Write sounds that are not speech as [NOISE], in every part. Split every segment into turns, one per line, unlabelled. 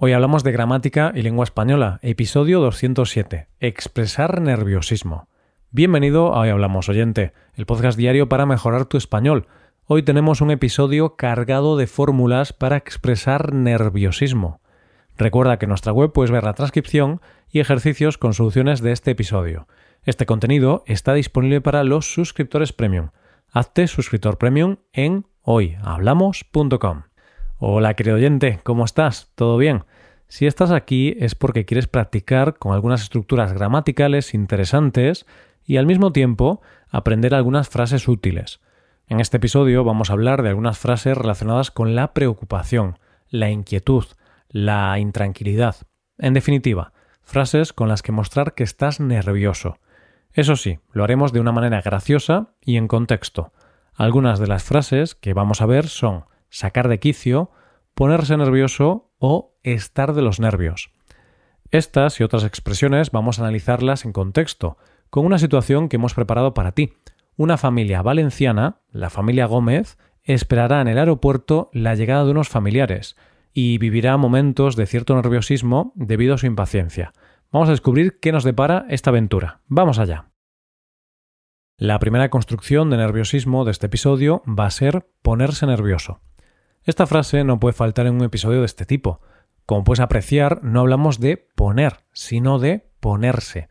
Hoy hablamos de gramática y lengua española, episodio 207, expresar nerviosismo. Bienvenido a Hoy Hablamos Oyente, el podcast diario para mejorar tu español. Hoy tenemos un episodio cargado de fórmulas para expresar nerviosismo. Recuerda que en nuestra web puedes ver la transcripción y ejercicios con soluciones de este episodio. Este contenido está disponible para los suscriptores premium. Hazte suscriptor premium en hoyhablamos.com. Hola querido oyente, ¿cómo estás? ¿Todo bien? Si estás aquí es porque quieres practicar con algunas estructuras gramaticales interesantes y al mismo tiempo aprender algunas frases útiles. En este episodio vamos a hablar de algunas frases relacionadas con la preocupación, la inquietud, la intranquilidad. En definitiva, frases con las que mostrar que estás nervioso. Eso sí, lo haremos de una manera graciosa y en contexto. Algunas de las frases que vamos a ver son sacar de quicio, ponerse nervioso o estar de los nervios. Estas y otras expresiones vamos a analizarlas en contexto, con una situación que hemos preparado para ti. Una familia valenciana, la familia Gómez, esperará en el aeropuerto la llegada de unos familiares y vivirá momentos de cierto nerviosismo debido a su impaciencia. Vamos a descubrir qué nos depara esta aventura. Vamos allá. La primera construcción de nerviosismo de este episodio va a ser ponerse nervioso. Esta frase no puede faltar en un episodio de este tipo. Como puedes apreciar, no hablamos de poner, sino de ponerse.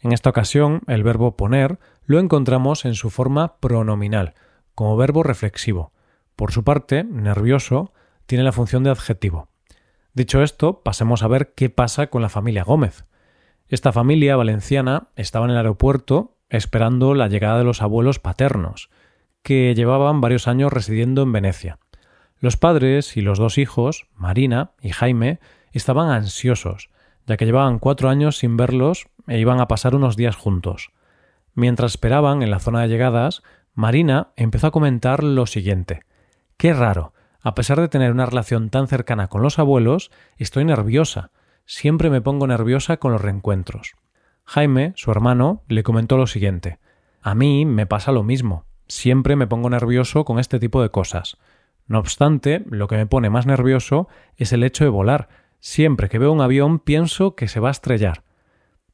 En esta ocasión, el verbo poner lo encontramos en su forma pronominal, como verbo reflexivo. Por su parte, nervioso tiene la función de adjetivo. Dicho esto, pasemos a ver qué pasa con la familia Gómez. Esta familia valenciana estaba en el aeropuerto esperando la llegada de los abuelos paternos, que llevaban varios años residiendo en Venecia. Los padres y los dos hijos, Marina y Jaime, estaban ansiosos, ya que llevaban cuatro años sin verlos e iban a pasar unos días juntos. Mientras esperaban en la zona de llegadas, Marina empezó a comentar lo siguiente. Qué raro. A pesar de tener una relación tan cercana con los abuelos, estoy nerviosa. Siempre me pongo nerviosa con los reencuentros. Jaime, su hermano, le comentó lo siguiente. A mí me pasa lo mismo. Siempre me pongo nervioso con este tipo de cosas. No obstante, lo que me pone más nervioso es el hecho de volar. Siempre que veo un avión pienso que se va a estrellar.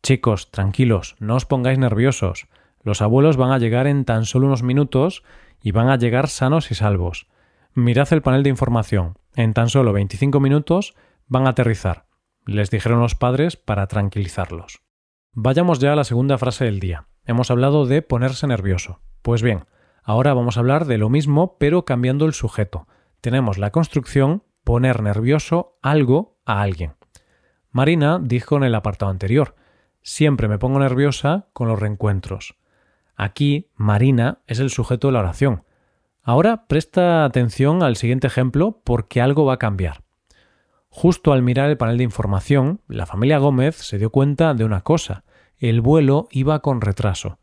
Chicos, tranquilos, no os pongáis nerviosos. Los abuelos van a llegar en tan solo unos minutos y van a llegar sanos y salvos. Mirad el panel de información. En tan solo 25 minutos van a aterrizar, les dijeron los padres para tranquilizarlos. Vayamos ya a la segunda frase del día. Hemos hablado de ponerse nervioso. Pues bien, Ahora vamos a hablar de lo mismo, pero cambiando el sujeto. Tenemos la construcción poner nervioso algo a alguien. Marina dijo en el apartado anterior, siempre me pongo nerviosa con los reencuentros. Aquí, Marina es el sujeto de la oración. Ahora presta atención al siguiente ejemplo porque algo va a cambiar. Justo al mirar el panel de información, la familia Gómez se dio cuenta de una cosa. El vuelo iba con retraso.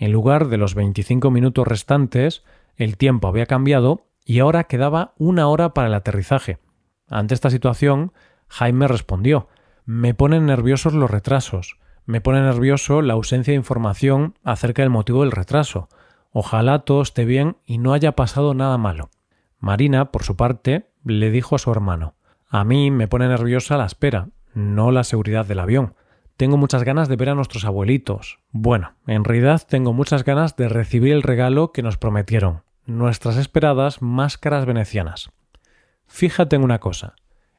En lugar de los 25 minutos restantes, el tiempo había cambiado y ahora quedaba una hora para el aterrizaje. Ante esta situación, Jaime respondió Me ponen nerviosos los retrasos, me pone nervioso la ausencia de información acerca del motivo del retraso. Ojalá todo esté bien y no haya pasado nada malo. Marina, por su parte, le dijo a su hermano A mí me pone nerviosa la espera, no la seguridad del avión. Tengo muchas ganas de ver a nuestros abuelitos. Bueno, en realidad tengo muchas ganas de recibir el regalo que nos prometieron, nuestras esperadas máscaras venecianas. Fíjate en una cosa.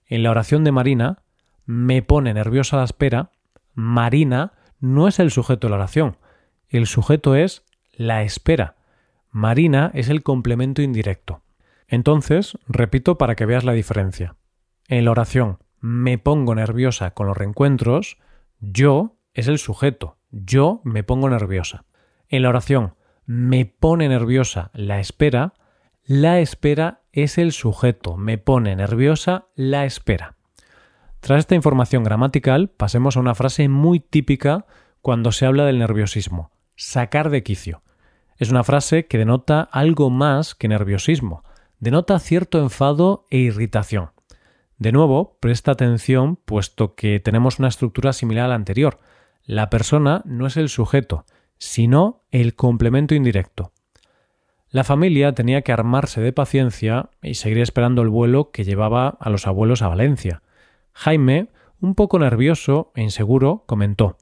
En la oración de Marina, me pone nerviosa la espera, Marina no es el sujeto de la oración. El sujeto es la espera. Marina es el complemento indirecto. Entonces, repito para que veas la diferencia. En la oración me pongo nerviosa con los reencuentros, yo es el sujeto. Yo me pongo nerviosa. En la oración me pone nerviosa la espera. La espera es el sujeto. Me pone nerviosa la espera. Tras esta información gramatical, pasemos a una frase muy típica cuando se habla del nerviosismo. Sacar de quicio. Es una frase que denota algo más que nerviosismo. Denota cierto enfado e irritación. De nuevo, presta atención puesto que tenemos una estructura similar a la anterior. La persona no es el sujeto, sino el complemento indirecto. La familia tenía que armarse de paciencia y seguir esperando el vuelo que llevaba a los abuelos a Valencia. Jaime, un poco nervioso e inseguro, comentó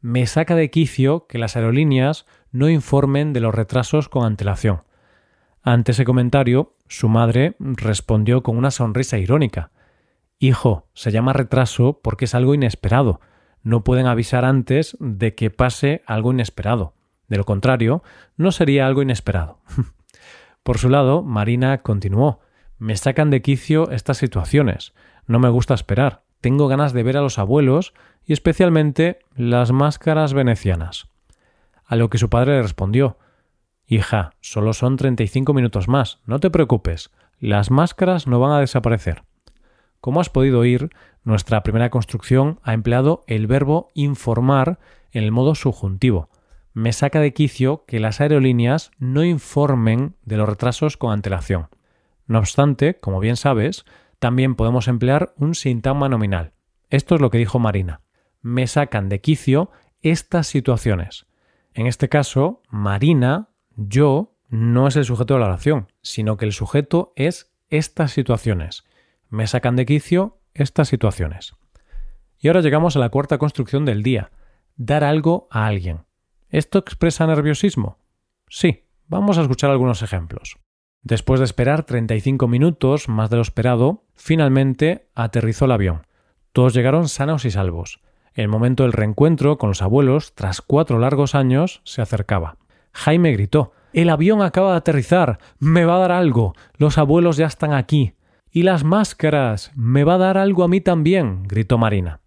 Me saca de quicio que las aerolíneas no informen de los retrasos con antelación. Ante ese comentario, su madre respondió con una sonrisa irónica. Hijo, se llama retraso porque es algo inesperado. No pueden avisar antes de que pase algo inesperado. De lo contrario, no sería algo inesperado. [LAUGHS] Por su lado, Marina continuó. Me sacan de quicio estas situaciones. No me gusta esperar. Tengo ganas de ver a los abuelos y especialmente las máscaras venecianas. A lo que su padre le respondió Hija, solo son 35 minutos más, no te preocupes, las máscaras no van a desaparecer. Como has podido oír, nuestra primera construcción ha empleado el verbo informar en el modo subjuntivo. Me saca de quicio que las aerolíneas no informen de los retrasos con antelación. No obstante, como bien sabes, también podemos emplear un sintagma nominal. Esto es lo que dijo Marina. Me sacan de quicio estas situaciones. En este caso, Marina yo no es el sujeto de la oración, sino que el sujeto es estas situaciones. Me sacan de quicio estas situaciones. Y ahora llegamos a la cuarta construcción del día, dar algo a alguien. ¿Esto expresa nerviosismo? Sí, vamos a escuchar algunos ejemplos. Después de esperar 35 minutos, más de lo esperado, finalmente aterrizó el avión. Todos llegaron sanos y salvos. El momento del reencuentro con los abuelos, tras cuatro largos años, se acercaba. Jaime gritó El avión acaba de aterrizar. Me va a dar algo. Los abuelos ya están aquí. Y las máscaras. Me va a dar algo a mí también. gritó Marina.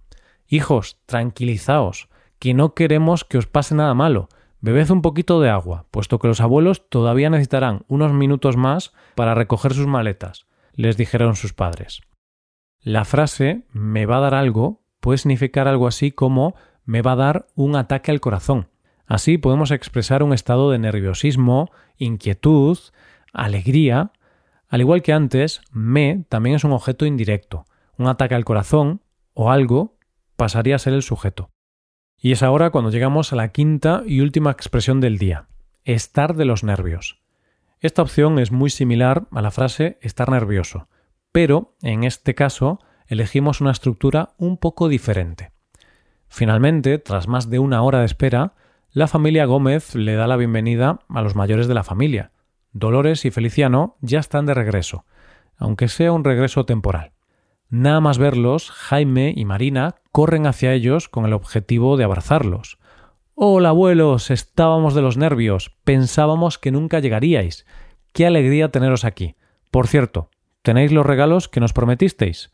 Hijos, tranquilizaos, que no queremos que os pase nada malo. Bebed un poquito de agua, puesto que los abuelos todavía necesitarán unos minutos más para recoger sus maletas, les dijeron sus padres. La frase me va a dar algo puede significar algo así como me va a dar un ataque al corazón, Así podemos expresar un estado de nerviosismo, inquietud, alegría. Al igual que antes, me también es un objeto indirecto. Un ataque al corazón o algo pasaría a ser el sujeto. Y es ahora cuando llegamos a la quinta y última expresión del día, estar de los nervios. Esta opción es muy similar a la frase estar nervioso, pero en este caso elegimos una estructura un poco diferente. Finalmente, tras más de una hora de espera, la familia Gómez le da la bienvenida a los mayores de la familia. Dolores y Feliciano ya están de regreso, aunque sea un regreso temporal. Nada más verlos, Jaime y Marina corren hacia ellos con el objetivo de abrazarlos. Hola abuelos, estábamos de los nervios, pensábamos que nunca llegaríais. Qué alegría teneros aquí. Por cierto, ¿tenéis los regalos que nos prometisteis?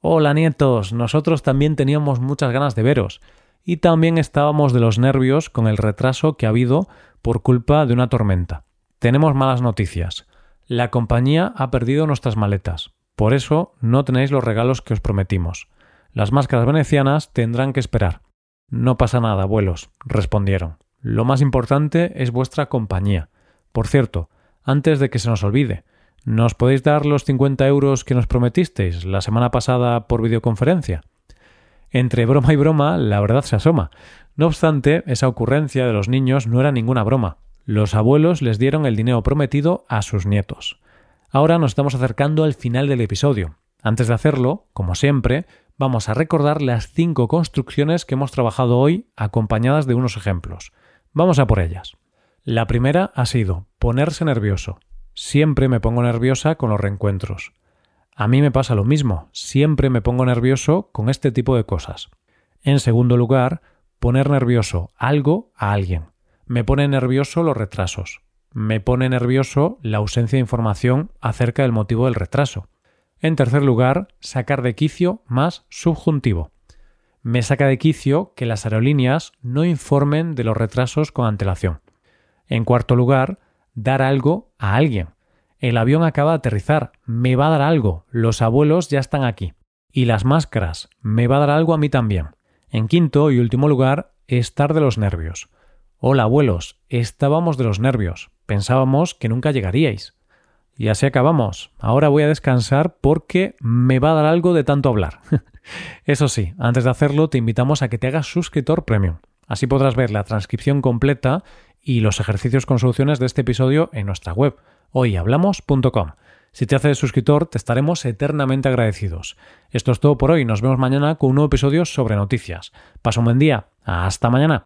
Hola nietos, nosotros también teníamos muchas ganas de veros y también estábamos de los nervios con el retraso que ha habido por culpa de una tormenta. Tenemos malas noticias. La compañía ha perdido nuestras maletas. Por eso no tenéis los regalos que os prometimos. Las máscaras venecianas tendrán que esperar. No pasa nada, abuelos, respondieron. Lo más importante es vuestra compañía. Por cierto, antes de que se nos olvide, ¿nos podéis dar los 50 euros que nos prometisteis la semana pasada por videoconferencia? Entre broma y broma, la verdad se asoma. No obstante, esa ocurrencia de los niños no era ninguna broma. Los abuelos les dieron el dinero prometido a sus nietos. Ahora nos estamos acercando al final del episodio. Antes de hacerlo, como siempre, vamos a recordar las cinco construcciones que hemos trabajado hoy acompañadas de unos ejemplos. Vamos a por ellas. La primera ha sido ponerse nervioso. Siempre me pongo nerviosa con los reencuentros. A mí me pasa lo mismo, siempre me pongo nervioso con este tipo de cosas. En segundo lugar, poner nervioso algo a alguien. Me pone nervioso los retrasos. Me pone nervioso la ausencia de información acerca del motivo del retraso. En tercer lugar, sacar de quicio más subjuntivo. Me saca de quicio que las aerolíneas no informen de los retrasos con antelación. En cuarto lugar, dar algo a alguien. El avión acaba de aterrizar. Me va a dar algo. Los abuelos ya están aquí. Y las máscaras. Me va a dar algo a mí también. En quinto y último lugar, estar de los nervios. Hola abuelos, estábamos de los nervios. Pensábamos que nunca llegaríais. Y así acabamos. Ahora voy a descansar porque me va a dar algo de tanto hablar. [LAUGHS] Eso sí, antes de hacerlo te invitamos a que te hagas suscriptor premium. Así podrás ver la transcripción completa y los ejercicios con soluciones de este episodio en nuestra web hoyhablamos.com. Si te haces suscriptor, te estaremos eternamente agradecidos. Esto es todo por hoy. Nos vemos mañana con un nuevo episodio sobre noticias. Pasa un buen día. Hasta mañana.